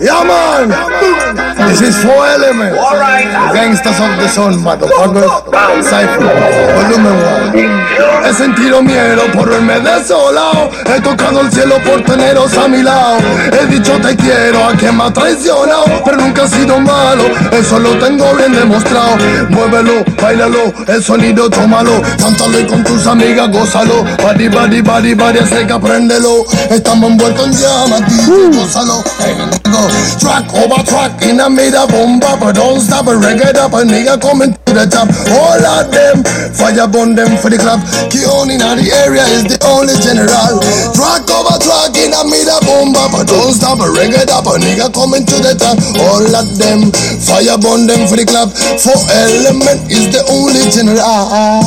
Yeah, man. This is four element. The gangsters of the sun, motherfuckers. Cypher. Volumen one. He sentido miedo por verme desolado. He tocado el cielo por teneros a mi lado. He dicho te quiero a quien me ha traicionado. Pero nunca he sido malo. Eso lo tengo bien demostrado. Muévelo, bailalo. El sonido, tómalo. Cántalo y con tus amigas, gózalo. Body, body, body, body, así que apréndelo. Estamos envueltos en llamas, gózalo. Hey, go. Track over track in a mid bomba, but don't stop a reggae up a nigga coming to the top. All of them, fire them for the club. Keon in the area is the only general. Track over track in a mid bomba, but don't stop a reggae up a nigga coming to the top. All of them, fire burn them for the club. Four element is the only general.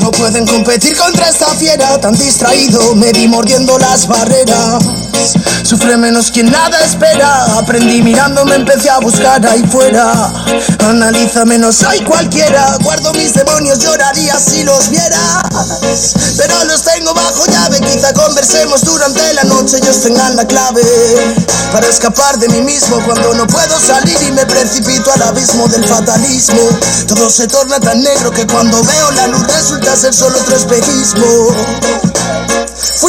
No pueden competir contra esta fiera tan distraído, me vi mordiendo las barreras. Sufre menos quien nada espera. Aprendí mirándome, empecé a buscar ahí fuera. Analiza menos hay cualquiera. Guardo mis demonios, lloraría si los vieras. Pero los tengo bajo llave. Quizá conversemos durante la noche. Ellos tengan la clave para escapar de mí mismo cuando no puedo salir y me precipito al abismo del fatalismo. Todo se torna tan negro que cuando veo la luz resulta ser solo otro espejismo.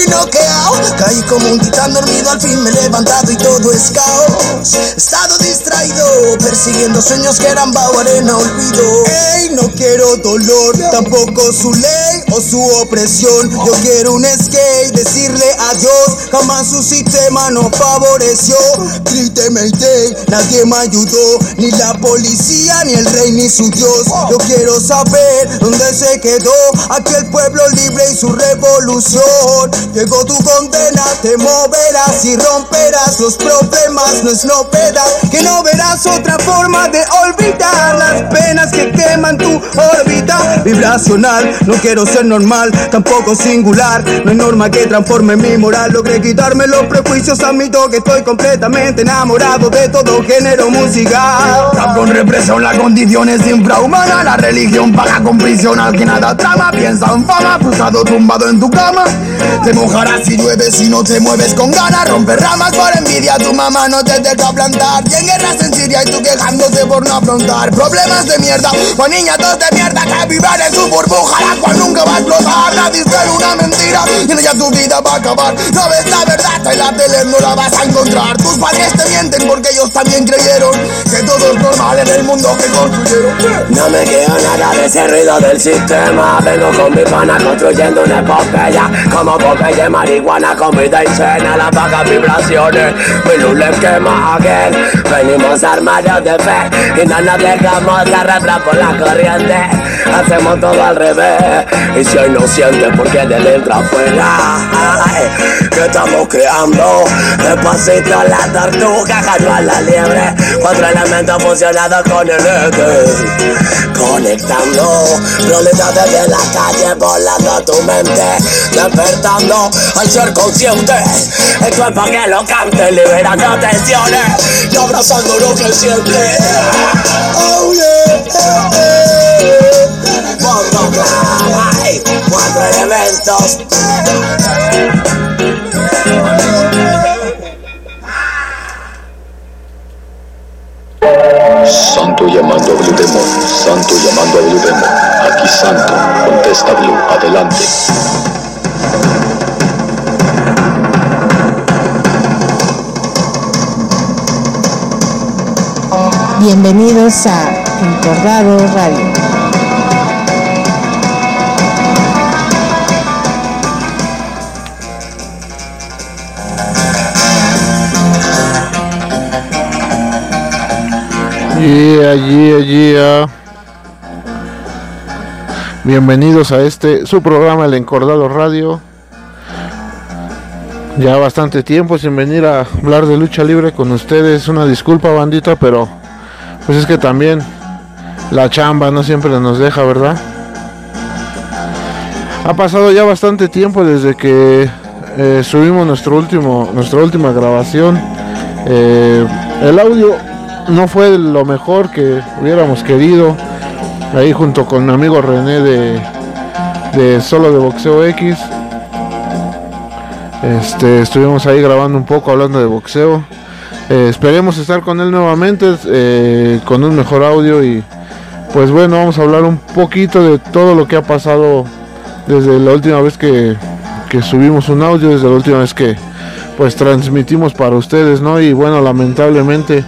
Noqueado, caí como un titán dormido, al fin me he levantado y todo es caos. He estado distraído, persiguiendo sueños que eran bajo arena, olvido. Ey, no quiero dolor, tampoco su ley o su opresión. Yo quiero un skate, decirle adiós, jamás su sistema nos favoreció. Triste Mayday, nadie me ayudó, ni la policía, ni el rey, ni su dios. Yo quiero saber dónde se quedó aquel pueblo libre y su revolución. Llegó tu condena, te moverás y romperás los problemas, no es novedad que no verás otra forma de olvidar las penas que queman tu órbita vibracional. No quiero ser normal, tampoco singular. No hay norma que transforme mi moral. Logré quitarme los prejuicios, admito que estoy completamente enamorado de todo género musical. Rap con represión, la condición es infrahumana. La religión paga con prisión al que nada trama. Piensa en fama, frustrado, tumbado en tu cama. Te mojarás si llueve, si no te mueves con ganas. Romper ramas por envidia, tu mamá no te deja plantar. Y en guerras en Siria y tú quejándote por no afrontar problemas de mierda. O niñatos de mierda que vivan en su burbuja. La cual nunca va a explotar. La dice una mentira y en ella tu vida va a acabar. Ves la verdad, en la tele no la vas a encontrar. Tus padres te mienten porque ellos también creyeron que todo es normal en el mundo que construyeron. No me queda nada de ese ruido del sistema. Vengo con mi pana construyendo una epopeya. Como Popeye, marihuana, comida y cena. Las bajas vibraciones, mi luz les quema again. Venimos armados de fe y no nos dejamos arrastrar por la corriente. Todo al revés. Y si hoy no sientes porque de dentro afuera. Que estamos creando despacito la tortuga, ganó a la liebre. Cuatro elementos fusionados con el eje. Conectando realidades de la calle, volando tu mente. Despertando al ser consciente. El cuerpo que lo cante, liberando tensiones. Y abrazando lo que siente. Oh yeah. Cuatro elementos. Santo llamando a Blue Demon, Santo llamando a Blue Demon. Aquí Santo, contesta Blue, adelante. Bienvenidos a Encordado Radio. Yeah, yeah, yeah. Bienvenidos a este, su programa El Encordado Radio. Ya bastante tiempo sin venir a hablar de lucha libre con ustedes. Una disculpa, bandita, pero pues es que también la chamba no siempre nos deja, ¿verdad? Ha pasado ya bastante tiempo desde que eh, subimos nuestro último, nuestra última grabación. Eh, el audio no fue lo mejor que hubiéramos querido. Ahí junto con mi amigo René de, de Solo de Boxeo X. Este, estuvimos ahí grabando un poco hablando de boxeo. Eh, esperemos estar con él nuevamente eh, con un mejor audio y pues bueno, vamos a hablar un poquito de todo lo que ha pasado desde la última vez que, que subimos un audio, desde la última vez que pues transmitimos para ustedes, ¿no? Y bueno, lamentablemente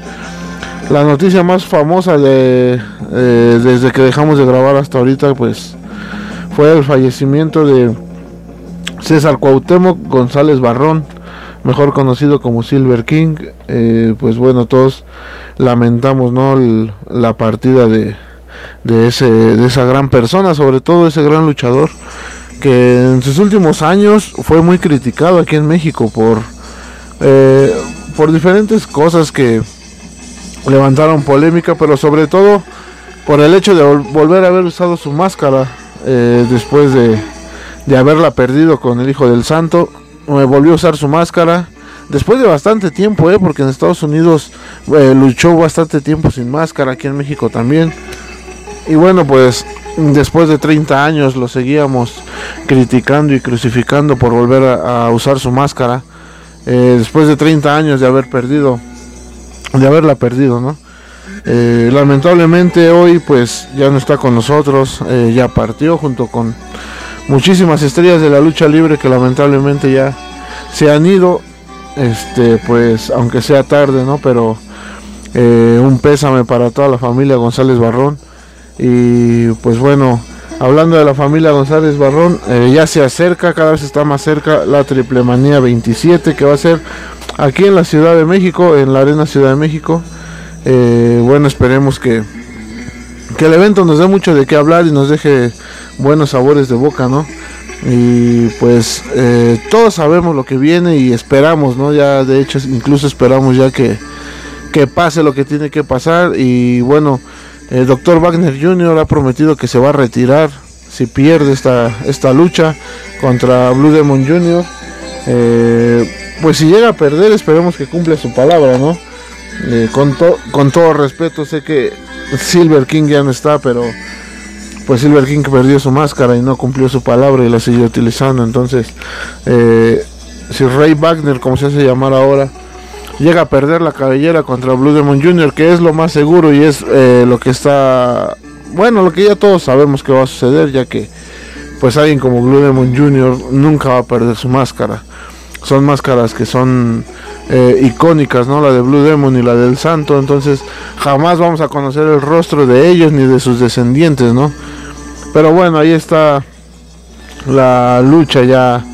la noticia más famosa de eh, desde que dejamos de grabar hasta ahorita, pues fue el fallecimiento de César Cuauhtémoc González Barrón, mejor conocido como Silver King. Eh, pues bueno, todos lamentamos, ¿no? la partida de, de, ese, de esa gran persona, sobre todo ese gran luchador que en sus últimos años fue muy criticado aquí en México por eh, por diferentes cosas que levantaron polémica, pero sobre todo por el hecho de volver a haber usado su máscara eh, después de, de, haberla perdido con el Hijo del Santo. Me volvió a usar su máscara después de bastante tiempo, eh, porque en Estados Unidos luchó bastante tiempo sin máscara, aquí en México también. Y bueno, pues después de 30 años lo seguíamos criticando y crucificando por volver a usar su máscara. Eh, después de 30 años de haber perdido, de haberla perdido, ¿no? Eh, lamentablemente hoy pues ya no está con nosotros, eh, ya partió junto con muchísimas estrellas de la lucha libre que lamentablemente ya se han ido, este pues aunque sea tarde, ¿no? Pero un pésame para toda la familia González Barrón y pues bueno, Hablando de la familia González Barrón, eh, ya se acerca, cada vez está más cerca la Triple Manía 27 que va a ser aquí en la Ciudad de México, en la Arena Ciudad de México. Eh, bueno, esperemos que, que el evento nos dé mucho de qué hablar y nos deje buenos sabores de boca, ¿no? Y pues eh, todos sabemos lo que viene y esperamos, ¿no? Ya de hecho incluso esperamos ya que, que pase lo que tiene que pasar y bueno. El doctor Wagner Jr. ha prometido que se va a retirar si pierde esta, esta lucha contra Blue Demon Jr. Eh, pues si llega a perder, esperemos que cumpla su palabra, ¿no? Eh, con, todo respeto, sé que Silver King ya no está, pero pues Silver King perdió su máscara y no cumplió su palabra y la siguió utilizando. Entonces, eh, si Ray Wagner, como se hace llamar ahora, llega a perder la cabellera contra Blue Demon Jr., que es lo más seguro y es lo que está, bueno, lo que ya todos sabemos que va a suceder, ya que pues alguien como Blue Demon Jr. nunca va a perder su máscara. Son máscaras que son eh, icónicas, ¿no? La de Blue Demon y la del Santo, entonces jamás vamos a conocer el rostro de ellos ni de sus descendientes, ¿no? Pero bueno, ahí está la lucha ya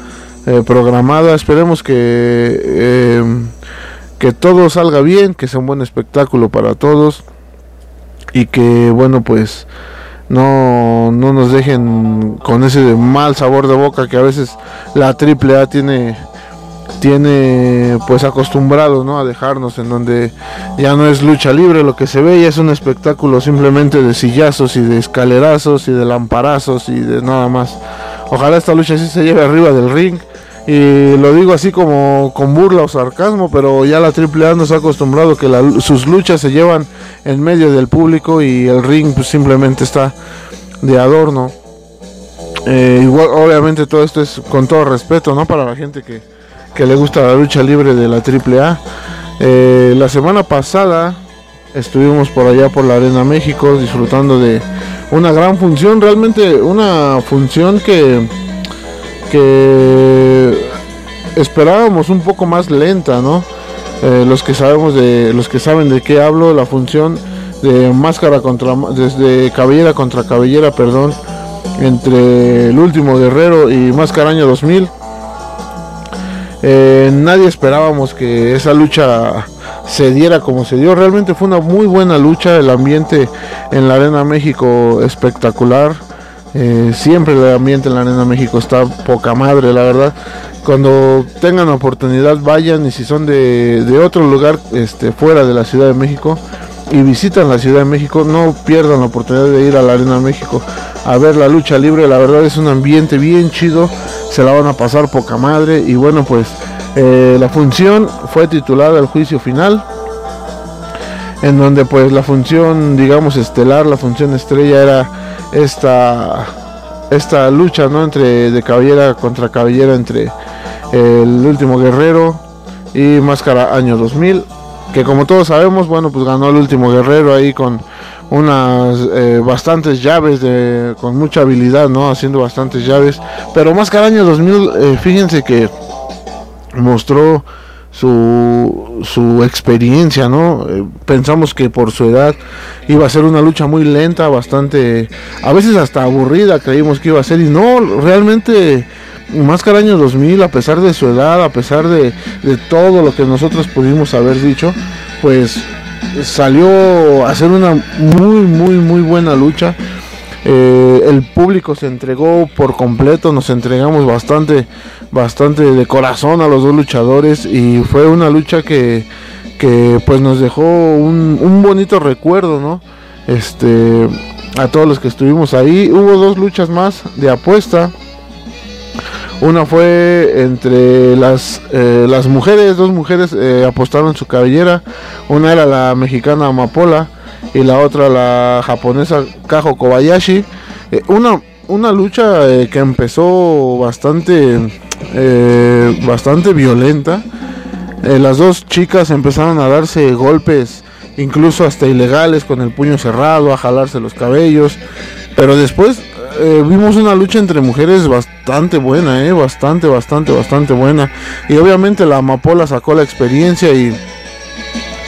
eh, programada. Esperemos que que todo salga bien, que sea un buen espectáculo para todos y que bueno pues no, no nos dejen con ese mal sabor de boca que a veces la AAA tiene tiene pues acostumbrado ¿no? a dejarnos en donde ya no es lucha libre lo que se ve ya es un espectáculo simplemente de sillazos y de escalerazos y de lamparazos y de nada más ojalá esta lucha sí se lleve arriba del ring y lo digo así como con burla o sarcasmo, pero ya la AAA nos ha acostumbrado que sus luchas se llevan en medio del público y el ring pues, simplemente está de adorno. Eh, igual, obviamente todo esto es con todo respeto, ¿no? Para la gente que, le gusta la lucha libre de la AAA. Eh, la semana pasada estuvimos por allá por la Arena México disfrutando de una gran función, realmente una función que que esperábamos un poco más lenta, ¿no? Eh, los que sabemos de, los que saben de qué hablo, la función de máscara contra, desde cabellera contra cabellera, perdón, entre el último guerrero y Máscara Año 2000. Eh, nadie esperábamos que esa lucha se diera como se dio. Realmente fue una muy buena lucha. El ambiente en la Arena México espectacular. Eh, siempre el ambiente en la Arena México está poca madre, la verdad. Cuando tengan oportunidad vayan y si son de, otro lugar este, fuera de la Ciudad de México y visitan la Ciudad de México, no pierdan la oportunidad de ir a la Arena México a ver la lucha libre. La verdad es un ambiente bien chido, se la van a pasar poca madre y bueno pues eh, la función fue titulada El Juicio Final en donde pues la función digamos estelar, la función estrella era esta esta lucha no entre de cabellera contra cabellera entre el último guerrero y máscara año 2000 que como todos sabemos, bueno, pues ganó el último guerrero ahí con unas eh, bastantes llaves de, con mucha habilidad, ¿no? Haciendo bastantes llaves. Pero más cada año 2000, eh, fíjense que mostró su, su experiencia, ¿no? Eh, pensamos que por su edad iba a ser una lucha muy lenta, bastante, a veces hasta aburrida, creímos que iba a ser y no, realmente Máscara año 2000, a pesar de su edad, a pesar de, de todo lo que nosotros pudimos haber dicho, pues salió a hacer una muy, muy, muy buena lucha. Eh, el público se entregó por completo, nos entregamos bastante, bastante de corazón a los dos luchadores y fue una lucha que, que pues nos dejó un, bonito recuerdo, ¿no? Este, a todos los que estuvimos ahí. Hubo dos luchas más de apuesta. Una fue entre las, eh, las mujeres, dos mujeres eh, apostaron su cabellera. Una era la mexicana Amapola y la otra la japonesa Kajo Kobayashi. Eh, una, una lucha que empezó bastante, bastante violenta. las dos chicas empezaron a darse golpes, incluso hasta ilegales, con el puño cerrado, a jalarse los cabellos. Pero después eh, vimos una lucha entre mujeres bastante buena, eh, bastante, bastante, bastante buena. Y obviamente la amapola sacó la experiencia y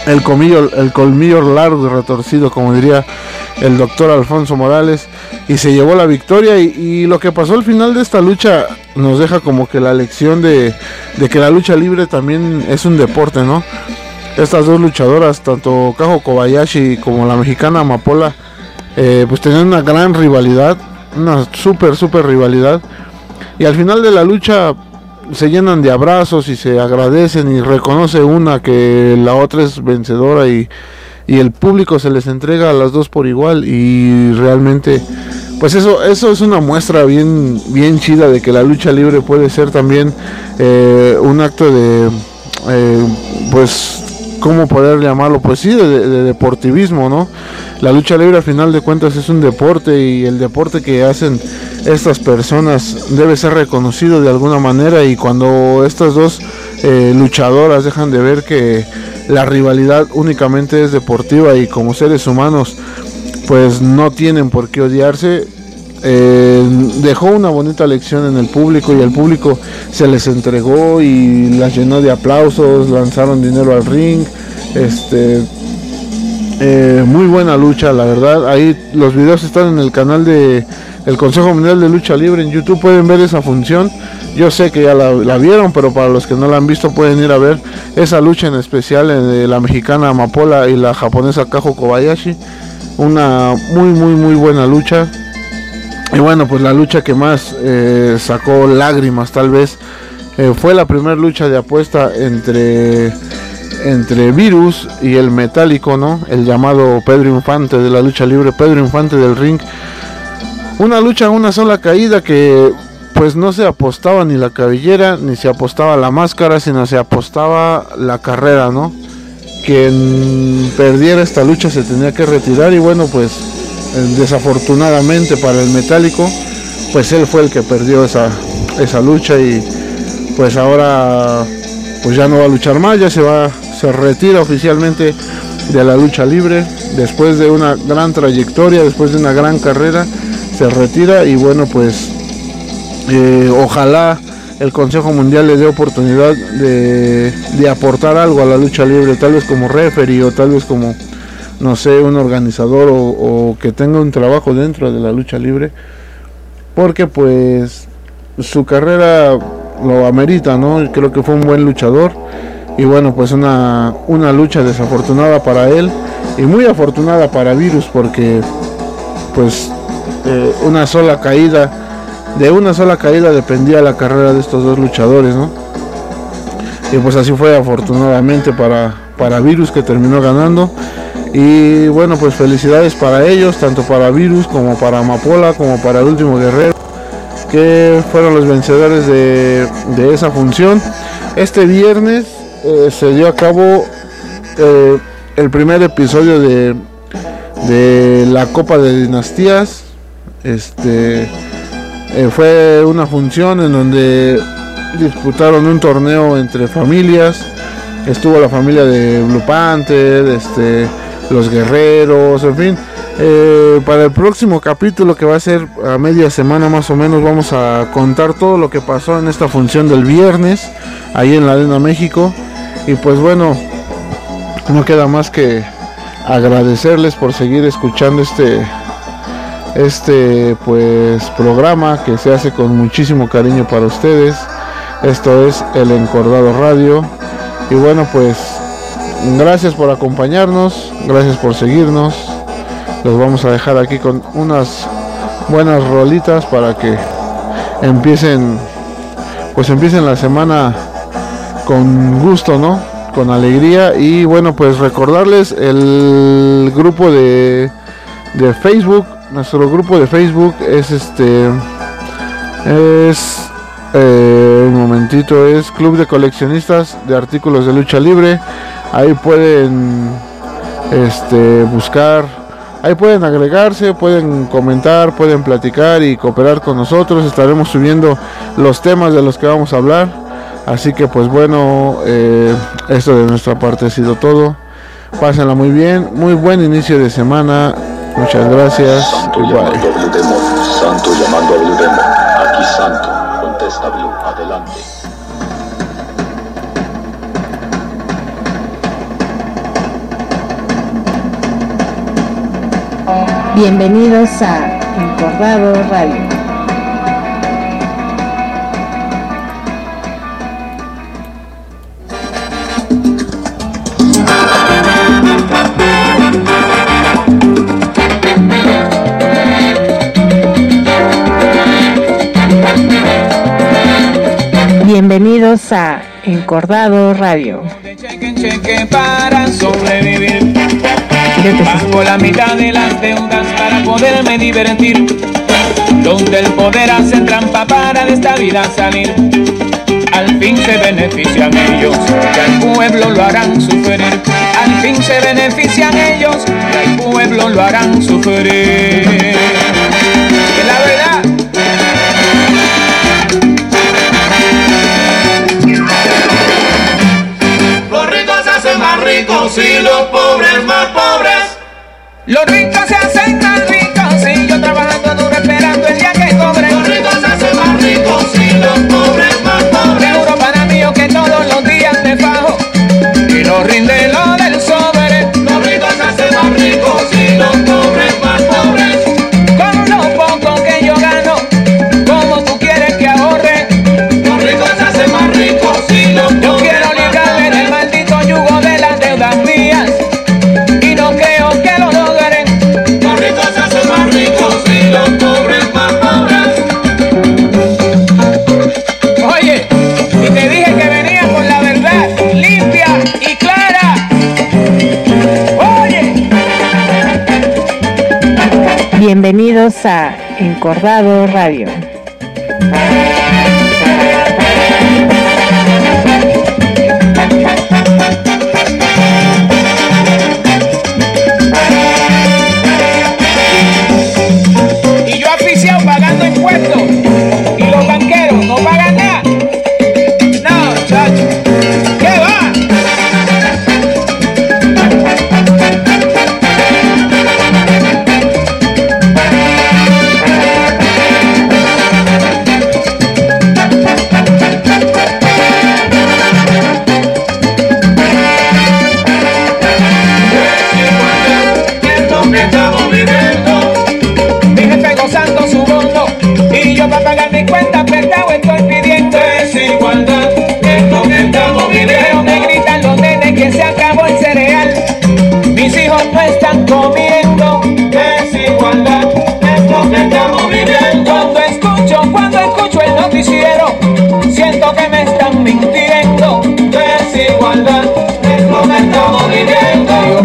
el colmillo, el colmillo largo y retorcido, como diría el doctor Alfonso Morales, y se llevó la victoria. Y, lo que pasó al final de esta lucha nos deja como que la lección de, que la lucha libre también es un deporte, ¿no? Estas dos luchadoras, tanto Kajo Kobayashi como la mexicana Amapola, eh, pues tenían una gran rivalidad una súper, súper rivalidad. Y al final de la lucha se llenan de abrazos y se agradecen y reconoce una que la otra es vencedora y, y el público se les entrega a las dos por igual y realmente pues eso eso es una muestra bien bien chida de que la lucha libre puede ser también eh, un acto de eh, pues cómo poder llamarlo pues sí de, de deportivismo no la lucha libre al final de cuentas es un deporte y el deporte que hacen estas personas debe ser reconocido de alguna manera y cuando estas dos eh, luchadoras dejan de ver que la rivalidad únicamente es deportiva y como seres humanos pues no tienen por qué odiarse eh, dejó una bonita lección en el público y el público se les entregó y las llenó de aplausos, lanzaron dinero al ring, este eh, muy buena lucha, la verdad. Ahí los videos están en el canal de el Consejo Mundial de Lucha Libre en YouTube. Pueden ver esa función. Yo sé que ya la, vieron, pero para los que no la han visto pueden ir a ver esa lucha en especial de la mexicana Amapola y la japonesa Kajo Kobayashi. Una muy muy muy buena lucha. Y bueno, pues la lucha que más eh, sacó lágrimas tal vez eh, fue la primera lucha de apuesta entre entre Virus y el metálico, ¿no? El llamado Pedro Infante de la lucha libre, Pedro Infante del ring. Una lucha, una sola caída que pues no se apostaba ni la cabellera, ni se apostaba la máscara, sino se apostaba la carrera, ¿no? Quien perdiera esta lucha se tenía que retirar y bueno, pues desafortunadamente para el metálico, pues él fue el que perdió esa, esa lucha y pues ahora pues ya no va a luchar más, ya se va se retira oficialmente de la lucha libre. Después de una gran trayectoria, después de una gran carrera, se retira y bueno pues eh, ojalá el Consejo Mundial le dé oportunidad de, aportar algo a la lucha libre, tal vez como referee o tal vez como, no sé, un organizador o, que tenga un trabajo dentro de la lucha libre, porque pues su carrera lo amerita, ¿no? Creo que fue un buen luchador y bueno pues una, una lucha desafortunada para él y muy afortunada para Virus porque pues eh, una sola caída de una sola caída dependía la carrera de estos dos luchadores ¿no? y pues así fue afortunadamente para, para Virus que terminó ganando y bueno pues felicidades para ellos tanto para Virus como para Amapola como para el último guerrero que fueron los vencedores de, de esa función este viernes eh, se dio a cabo eh, el primer episodio de, de la Copa de Dinastías. Este eh, fue una función en donde disputaron un torneo entre familias estuvo la familia de Blue Panther, este, los guerreros, en fin. Eh, para el próximo capítulo que va a ser a media semana más o menos vamos a contar todo lo que pasó en esta función del viernes ahí en la Arena México. Y pues bueno no queda más que agradecerles por seguir escuchando este este pues programa que se hace con muchísimo cariño para ustedes. Esto es el encordado radio. Y bueno pues gracias por acompañarnos gracias por seguirnos. Los vamos a dejar aquí con unas buenas rolitas para que empiecen pues empiecen la semana con gusto no con alegría. Y bueno pues recordarles el grupo de, de Facebook. Nuestro grupo de Facebook es este es eh, un momentito es Club de Coleccionistas de Artículos de Lucha Libre ahí pueden este buscar Ahí pueden agregarse, pueden comentar, pueden platicar y cooperar con nosotros. Estaremos subiendo los temas de los que vamos a hablar. Así que pues bueno, eh, esto de nuestra parte ha sido todo. Pásenla muy bien, muy buen inicio de semana. Muchas gracias. Santo llamando a Blue Demon. Santo llamando a Blue. Aquí Santo. Contesta Blue. Bienvenidos a Encordado Radio. Bienvenidos a Encordado Radio. Cheque, cheque para sobrevivir. Pago la mitad de las deudas para poderme divertir. Donde el poder hace trampa para de esta vida salir. Al fin se benefician ellos, y al pueblo lo harán sufrir. Al fin se benefician ellos, y al pueblo lo harán sufrir. Es la verdad. Los ricos se hacen más ricos y los pobres más pobres. Los ricos se hacen más ricos y yo trabajando duro esperando el día que cobre. Los ricos se hacen más ricos y los pobres más pobres. Seguro para mí yo que todos los días me fajo y no rinde a Encordado Radio.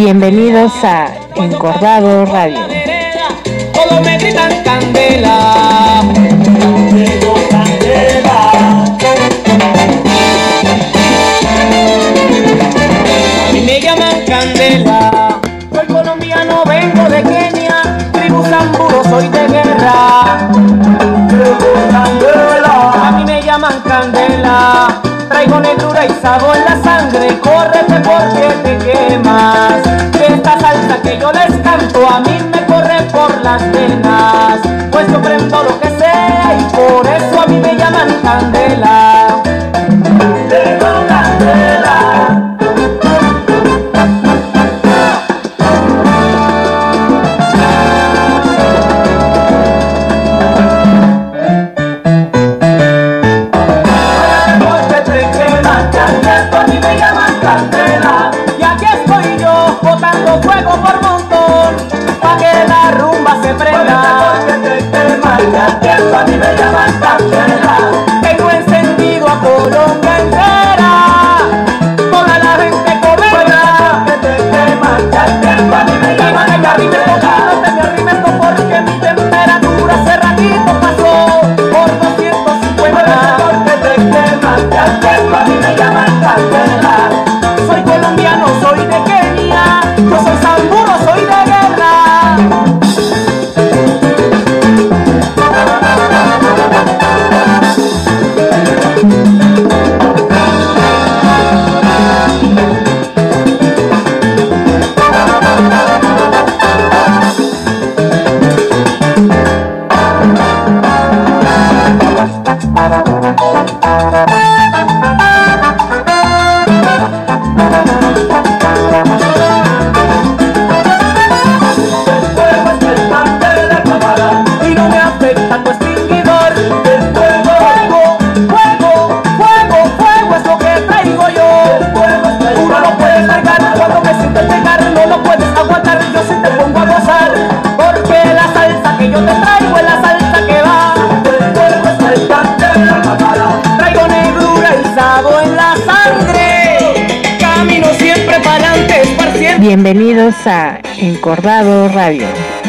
Bienvenidos a Encordado Radio. Todos me gritan candela. A mí me llaman candela. Soy colombiano, vengo de Kenia. Tribu Samburo, soy de guerra. A mí me llaman candela. Traigo negrura y sabor en la sangre. Córrete porque te quemas. pues yo prendo lo que sea y por eso a mí me llaman candela. Thank you. Bienvenidos a Encordado Radio.